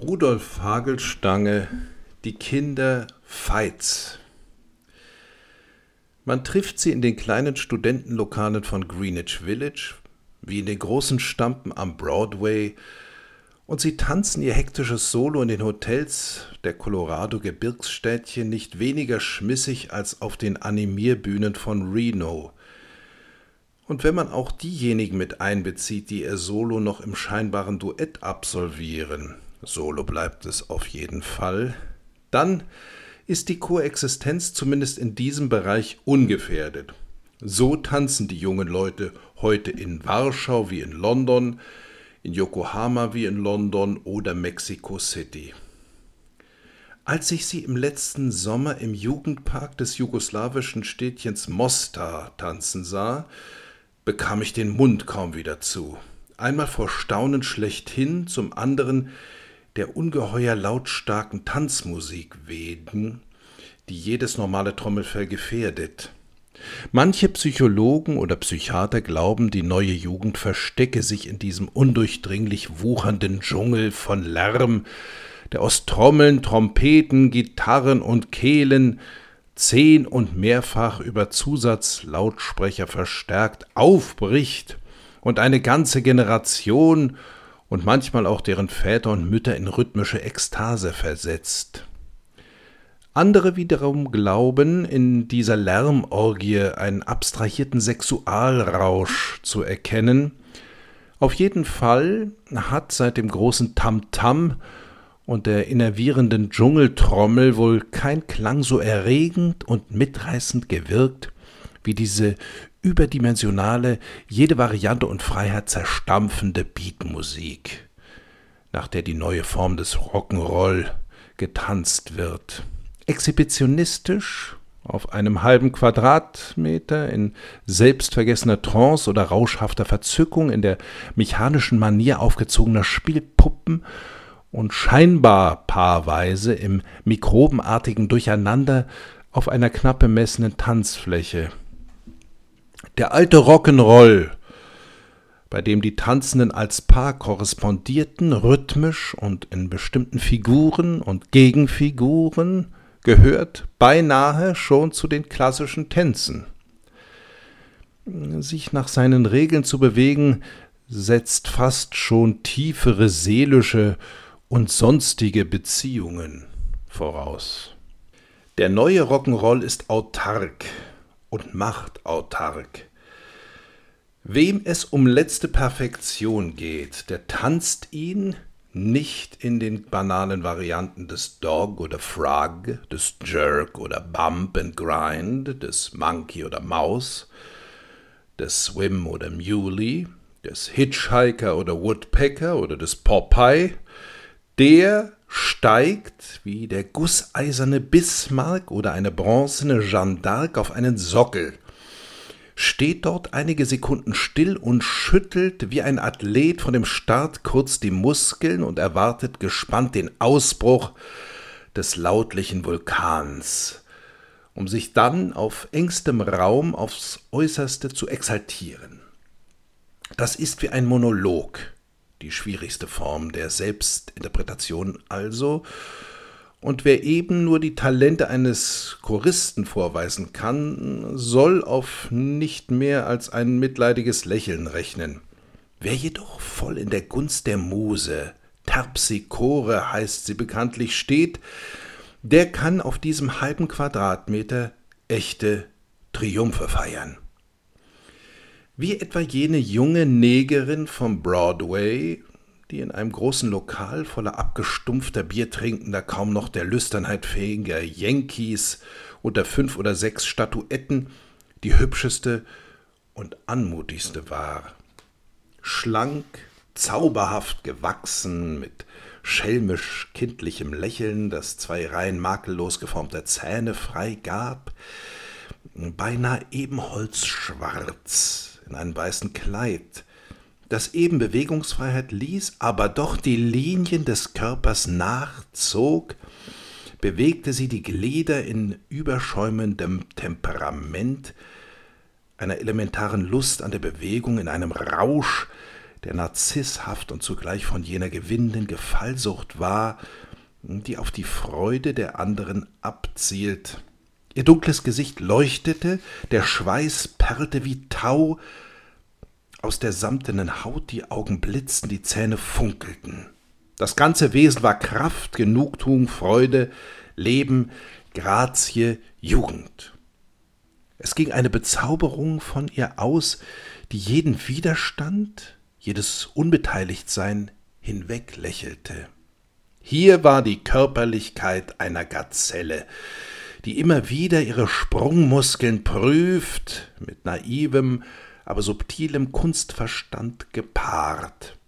Rudolf Hagelstange Die Kinder Veits Man trifft sie in den kleinen Studentenlokalen von Greenwich Village, wie in den großen Stampen am Broadway, und sie tanzen ihr hektisches Solo in den Hotels der Colorado-Gebirgsstädtchen nicht weniger schmissig als auf den Animierbühnen von Reno. Und wenn man auch diejenigen mit einbezieht, die ihr Solo noch im scheinbaren Duett absolvieren, Solo bleibt es auf jeden Fall, dann ist die Koexistenz zumindest in diesem Bereich ungefährdet. So tanzen die jungen Leute heute in Warschau wie in London, in Yokohama wie in London oder Mexico City. Als ich sie im letzten Sommer im Jugendpark des jugoslawischen Städtchens Mostar tanzen sah, bekam ich den Mund kaum wieder zu. Einmal vor Staunen schlechthin, zum anderen der ungeheuer lautstarken Tanzmusik wegen, die jedes normale Trommelfell gefährdet. Manche Psychologen oder Psychiater glauben, die neue Jugend verstecke sich in diesem undurchdringlich wuchernden Dschungel von Lärm, der aus Trommeln, Trompeten, Gitarren und Kehlen zehn und mehrfach über Zusatzlautsprecher verstärkt aufbricht und eine ganze Generation und manchmal auch deren Väter und Mütter in rhythmische Ekstase versetzt. Andere wiederum glauben, in dieser Lärmorgie einen abstrahierten Sexualrausch zu erkennen. Auf jeden Fall hat seit dem großen Tamtam -Tam und der innervierenden Dschungeltrommel wohl kein Klang so erregend und mitreißend gewirkt wie diese überdimensionale, jede Variante und Freiheit zerstampfende Beatmusik, nach der die neue Form des Rock'n'Roll getanzt wird. Exhibitionistisch, auf einem halben Quadratmeter, in selbstvergessener Trance oder rauschhafter Verzückung, in der mechanischen Manier aufgezogener Spielpuppen und scheinbar paarweise im mikrobenartigen Durcheinander auf einer knapp bemessenen Tanzfläche, der alte Rock'n'Roll, bei dem die Tanzenden als Paar korrespondierten, rhythmisch und in bestimmten Figuren und Gegenfiguren, gehört beinahe schon zu den klassischen Tänzen. Sich nach seinen Regeln zu bewegen, setzt fast schon tiefere seelische und sonstige Beziehungen voraus. Der neue Rock'n'Roll ist autark und machtautark. Wem es um letzte Perfektion geht, der tanzt ihn nicht in den banalen Varianten des Dog oder Frog, des Jerk oder Bump and Grind, des Monkey oder Maus, des Swim oder Muley, des Hitchhiker oder Woodpecker oder des Popeye, der steigt wie der gusseiserne Bismarck oder eine bronzene Jeanne d'Arc auf einen Sockel – steht dort einige Sekunden still und schüttelt wie ein Athlet von dem Start kurz die Muskeln und erwartet gespannt den Ausbruch des lautlichen Vulkans, um sich dann auf engstem Raum aufs äußerste zu exaltieren. Das ist wie ein Monolog, die schwierigste Form der Selbstinterpretation also, und wer eben nur die Talente eines Choristen vorweisen kann, soll auf nicht mehr als ein mitleidiges Lächeln rechnen. Wer jedoch voll in der Gunst der Muse, Terpsichore heißt sie bekanntlich, steht, der kann auf diesem halben Quadratmeter echte Triumphe feiern. Wie etwa jene junge Negerin vom Broadway, die in einem großen Lokal voller abgestumpfter Biertrinkender, kaum noch der Lüsternheit fähiger Yankees unter fünf oder sechs Statuetten die hübscheste und anmutigste war. Schlank, zauberhaft gewachsen, mit schelmisch kindlichem Lächeln, das zwei Reihen makellos geformter Zähne freigab, beinahe ebenholzschwarz in einem weißen Kleid, das eben Bewegungsfreiheit ließ, aber doch die Linien des Körpers nachzog, bewegte sie die Glieder in überschäumendem Temperament, einer elementaren Lust an der Bewegung, in einem Rausch, der narzisshaft und zugleich von jener gewinnenden Gefallsucht war, die auf die Freude der anderen abzielt. Ihr dunkles Gesicht leuchtete, der Schweiß perlte wie Tau, aus der samtenen Haut die Augen blitzten, die Zähne funkelten. Das ganze Wesen war Kraft, Genugtuung, Freude, Leben, Grazie, Jugend. Es ging eine Bezauberung von ihr aus, die jeden Widerstand, jedes Unbeteiligtsein hinweglächelte. Hier war die Körperlichkeit einer Gazelle, die immer wieder ihre Sprungmuskeln prüft, mit naivem, aber subtilem Kunstverstand gepaart.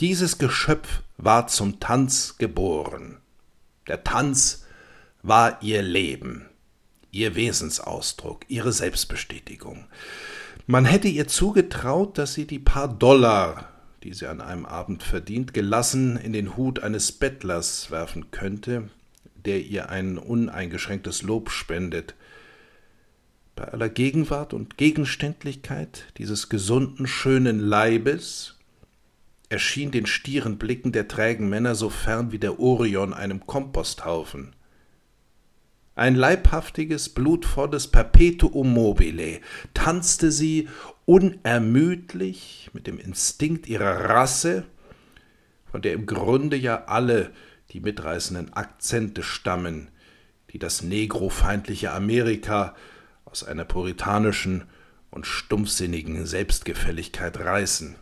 Dieses Geschöpf war zum Tanz geboren. Der Tanz war ihr Leben, ihr Wesensausdruck, ihre Selbstbestätigung. Man hätte ihr zugetraut, dass sie die paar Dollar, die sie an einem Abend verdient, gelassen in den Hut eines Bettlers werfen könnte, der ihr ein uneingeschränktes Lob spendet. Bei aller Gegenwart und Gegenständlichkeit dieses gesunden, schönen Leibes erschien den stieren Blicken der trägen Männer so fern wie der Orion einem Komposthaufen. Ein leibhaftiges, blutvolles Perpetuum mobile tanzte sie unermüdlich mit dem Instinkt ihrer Rasse, von der im Grunde ja alle die mitreißenden Akzente stammen, die das negrofeindliche Amerika aus einer puritanischen und stumpfsinnigen Selbstgefälligkeit reißen.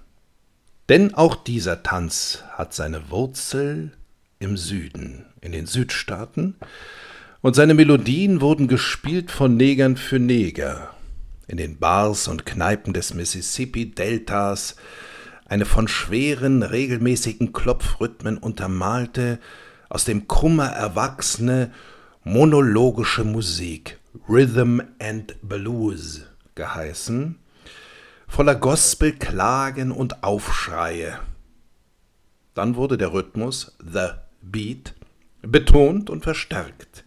Denn auch dieser Tanz hat seine Wurzel im Süden, in den Südstaaten, und seine Melodien wurden gespielt von Negern für Neger, in den Bars und Kneipen des Mississippi-Deltas eine von schweren, regelmäßigen Klopfrhythmen untermalte, aus dem Kummer erwachsene, monologische Musik, Rhythm and Blues geheißen, voller Gospel, Klagen und Aufschreie. Dann wurde der Rhythmus, the Beat, betont und verstärkt.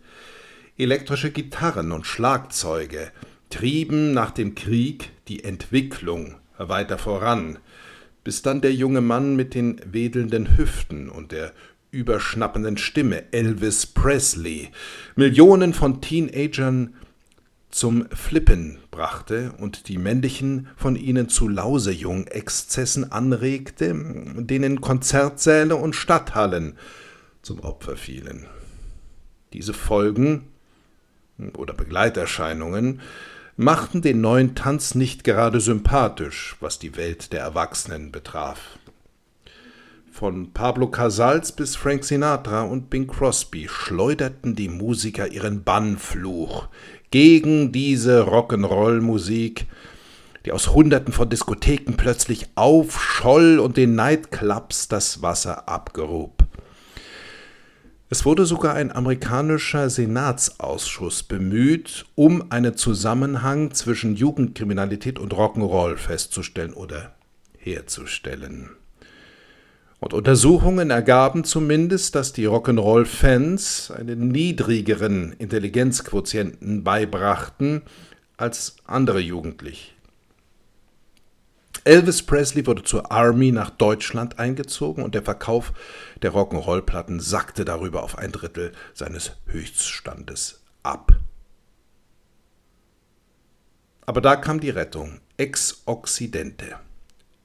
Elektrische Gitarren und Schlagzeuge, trieben nach dem Krieg die Entwicklung weiter voran, bis dann der junge Mann mit den wedelnden Hüften und der überschnappenden Stimme Elvis Presley Millionen von Teenagern zum Flippen brachte und die männlichen von ihnen zu Lausejung-Exzessen anregte, denen Konzertsäle und Stadthallen zum Opfer fielen. Diese Folgen oder Begleiterscheinungen machten den neuen Tanz nicht gerade sympathisch, was die Welt der Erwachsenen betraf. Von Pablo Casals bis Frank Sinatra und Bing Crosby schleuderten die Musiker ihren Bannfluch gegen diese Rock'n'Roll-Musik, die aus Hunderten von Diskotheken plötzlich aufscholl und den Nightclubs das Wasser abgrub. Es wurde sogar ein amerikanischer Senatsausschuss bemüht, um einen Zusammenhang zwischen Jugendkriminalität und Rock'n'Roll festzustellen oder herzustellen. Und Untersuchungen ergaben zumindest, dass die Rock'n'Roll-Fans einen niedrigeren Intelligenzquotienten beibrachten als andere Jugendliche. Elvis Presley wurde zur Army nach Deutschland eingezogen und der Verkauf der Rock'n'Roll-Platten sackte darüber auf ein Drittel seines Höchststandes ab. Aber da kam die Rettung, ex Occidente.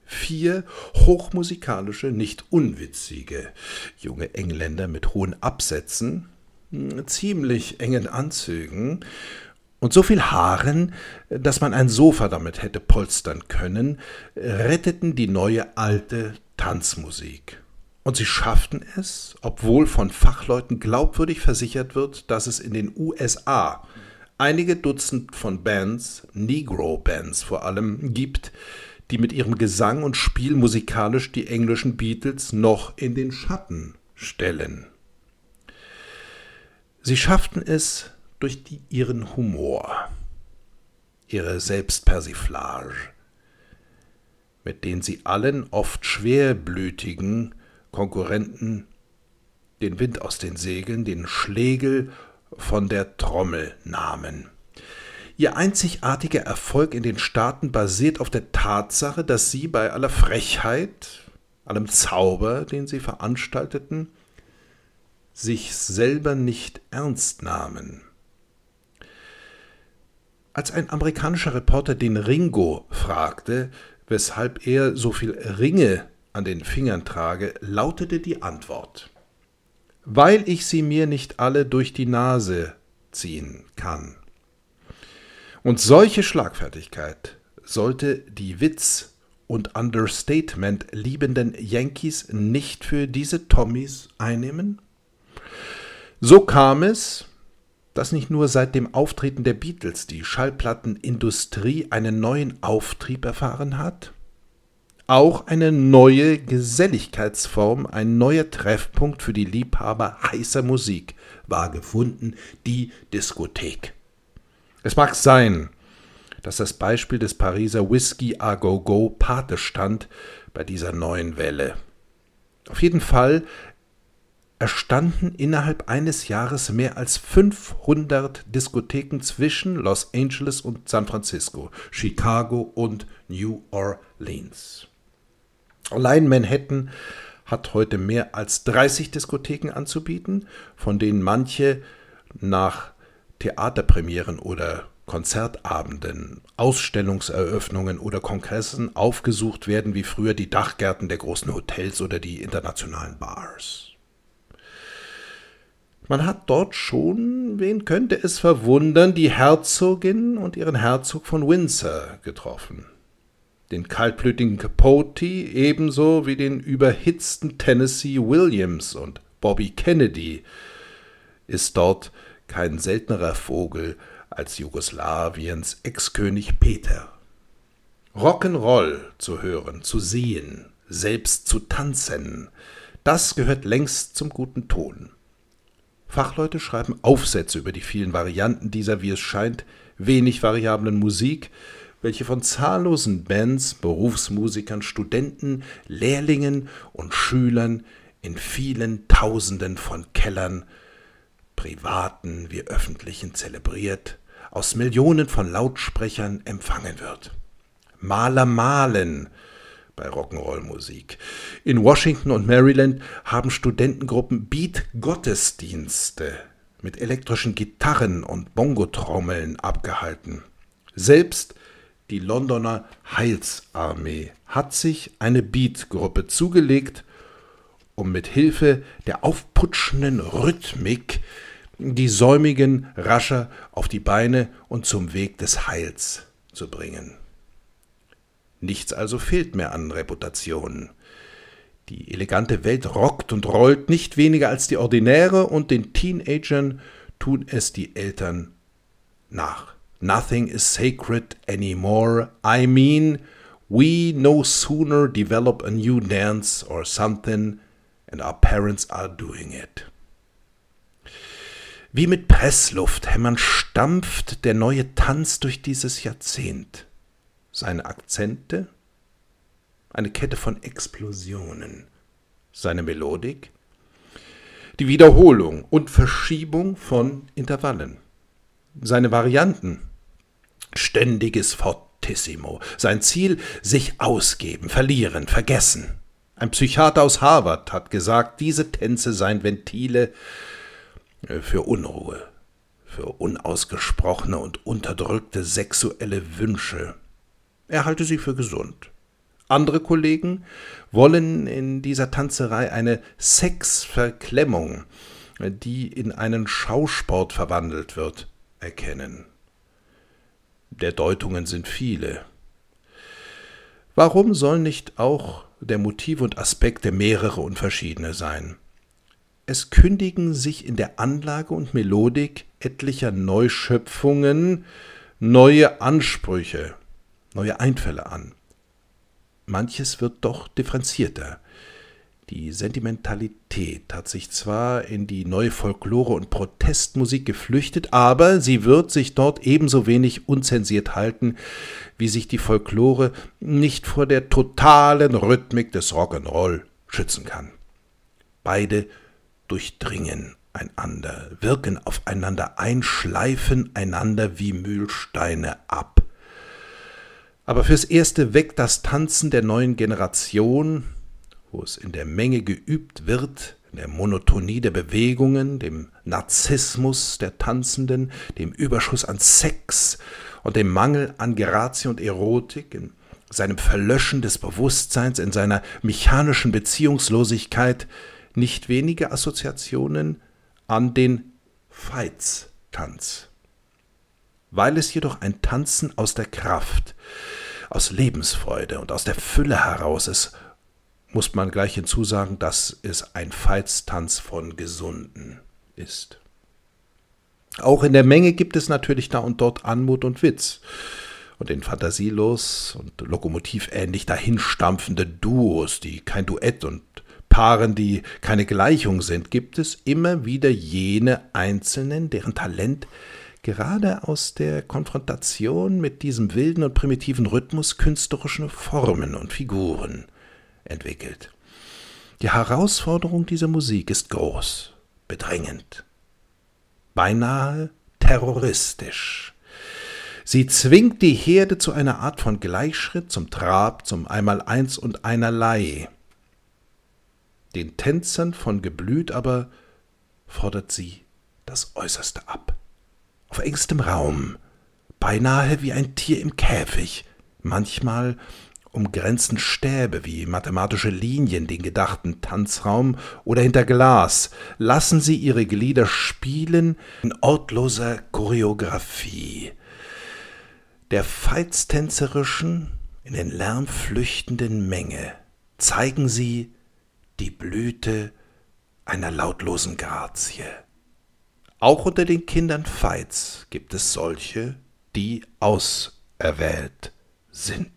Vier hochmusikalische, nicht unwitzige junge Engländer mit hohen Absätzen, ziemlich engen Anzügen und so viel Haaren, dass man ein Sofa damit hätte polstern können, retteten die neue alte Tanzmusik. Und sie schafften es, obwohl von Fachleuten glaubwürdig versichert wird, dass es in den USA einige Dutzend von Bands, Negro-Bands vor allem, gibt, die mit ihrem Gesang und Spiel musikalisch die englischen Beatles noch in den Schatten stellen. Sie schafften es, durch die, ihren Humor, ihre Selbstpersiflage, mit denen sie allen oft schwerblütigen Konkurrenten den Wind aus den Segeln, den Schlegel von der Trommel nahmen. Ihr einzigartiger Erfolg in den Staaten basiert auf der Tatsache, dass sie bei aller Frechheit, allem Zauber, den sie veranstalteten, sich selber nicht ernst nahmen. Als ein amerikanischer Reporter den Ringo fragte, weshalb er so viel Ringe an den Fingern trage, lautete die Antwort Weil ich sie mir nicht alle durch die Nase ziehen kann. Und solche Schlagfertigkeit sollte die Witz und Understatement liebenden Yankees nicht für diese Tommys einnehmen? So kam es, dass nicht nur seit dem Auftreten der Beatles die Schallplattenindustrie einen neuen Auftrieb erfahren hat, auch eine neue Geselligkeitsform, ein neuer Treffpunkt für die Liebhaber heißer Musik war gefunden, die Diskothek. Es mag sein, dass das Beispiel des Pariser Whisky a Go Go Pate stand bei dieser neuen Welle. Auf jeden Fall erstanden innerhalb eines Jahres mehr als 500 Diskotheken zwischen Los Angeles und San Francisco, Chicago und New Orleans. Allein Manhattan hat heute mehr als 30 Diskotheken anzubieten, von denen manche nach Theaterpremieren oder Konzertabenden, Ausstellungseröffnungen oder Kongressen aufgesucht werden wie früher die Dachgärten der großen Hotels oder die internationalen Bars. Man hat dort schon, wen könnte es verwundern, die Herzogin und ihren Herzog von Windsor getroffen. Den kaltblütigen Capote ebenso wie den überhitzten Tennessee Williams und Bobby Kennedy ist dort kein seltenerer Vogel als Jugoslawiens Ex-König Peter. Rock'n'Roll zu hören, zu sehen, selbst zu tanzen, das gehört längst zum guten Ton. Fachleute schreiben Aufsätze über die vielen Varianten dieser, wie es scheint, wenig variablen Musik, welche von zahllosen Bands, Berufsmusikern, Studenten, Lehrlingen und Schülern in vielen Tausenden von Kellern privaten wie öffentlichen zelebriert, aus Millionen von Lautsprechern empfangen wird. Maler malen bei Rock'n'Roll-Musik. In Washington und Maryland haben Studentengruppen Beat-Gottesdienste mit elektrischen Gitarren und Bongotrommeln abgehalten. Selbst die Londoner Heilsarmee hat sich eine Beat-Gruppe zugelegt um mit Hilfe der aufputschenden Rhythmik die Säumigen rascher auf die Beine und zum Weg des Heils zu bringen. Nichts also fehlt mehr an Reputation. Die elegante Welt rockt und rollt nicht weniger als die ordinäre und den Teenagern tun es die Eltern nach. Nothing is sacred anymore. I mean, we no sooner develop a new dance or something and our parents are doing it. Wie mit Pressluft hämmern stampft der neue Tanz durch dieses Jahrzehnt. Seine Akzente? Eine Kette von Explosionen. Seine Melodik? Die Wiederholung und Verschiebung von Intervallen. Seine Varianten? Ständiges Fortissimo. Sein Ziel? Sich ausgeben, verlieren, vergessen. Ein Psychiater aus Harvard hat gesagt, diese Tänze seien Ventile für Unruhe, für unausgesprochene und unterdrückte sexuelle Wünsche. Er halte sie für gesund. Andere Kollegen wollen in dieser Tanzerei eine Sexverklemmung, die in einen Schausport verwandelt wird, erkennen. Der Deutungen sind viele. Warum soll nicht auch der Motive und Aspekte mehrere und verschiedene sein? Es kündigen sich in der Anlage und Melodik etlicher Neuschöpfungen neue Ansprüche, neue Einfälle an. Manches wird doch differenzierter. Die Sentimentalität hat sich zwar in die neue Folklore und Protestmusik geflüchtet, aber sie wird sich dort ebenso wenig unzensiert halten, wie sich die Folklore nicht vor der totalen Rhythmik des Rock'n'Roll schützen kann. Beide durchdringen einander, wirken aufeinander ein, schleifen einander wie Mühlsteine ab. Aber fürs Erste weckt das Tanzen der neuen Generation, wo es in der Menge geübt wird, in der Monotonie der Bewegungen, dem Narzissmus der Tanzenden, dem Überschuss an Sex und dem Mangel an Grazie und Erotik, in seinem Verlöschen des Bewusstseins, in seiner mechanischen Beziehungslosigkeit nicht wenige Assoziationen an den Veitstanz. Weil es jedoch ein Tanzen aus der Kraft, aus Lebensfreude und aus der Fülle heraus ist, muss man gleich hinzusagen, dass es ein Veitstanz von Gesunden ist. Auch in der Menge gibt es natürlich da und dort Anmut und Witz. Und in fantasielos und lokomotivähnlich dahinstampfende Duos, die kein Duett und Paaren, die keine Gleichung sind, gibt es immer wieder jene Einzelnen, deren Talent gerade aus der Konfrontation mit diesem wilden und primitiven Rhythmus künstlerische Formen und Figuren entwickelt. Die Herausforderung dieser Musik ist groß, bedrängend, beinahe terroristisch. Sie zwingt die Herde zu einer Art von Gleichschritt, zum Trab, zum Einmaleins und Einerlei. Den Tänzern von Geblüt aber fordert sie das Äußerste ab. Auf engstem Raum, beinahe wie ein Tier im Käfig, manchmal umgrenzen Stäbe wie mathematische Linien den gedachten Tanzraum oder hinter Glas lassen sie ihre Glieder spielen in ortloser Choreographie. Der feitstänzerischen, in den Lärm flüchtenden Menge zeigen sie die Blüte einer lautlosen Grazie. Auch unter den Kindern Veits gibt es solche, die auserwählt sind.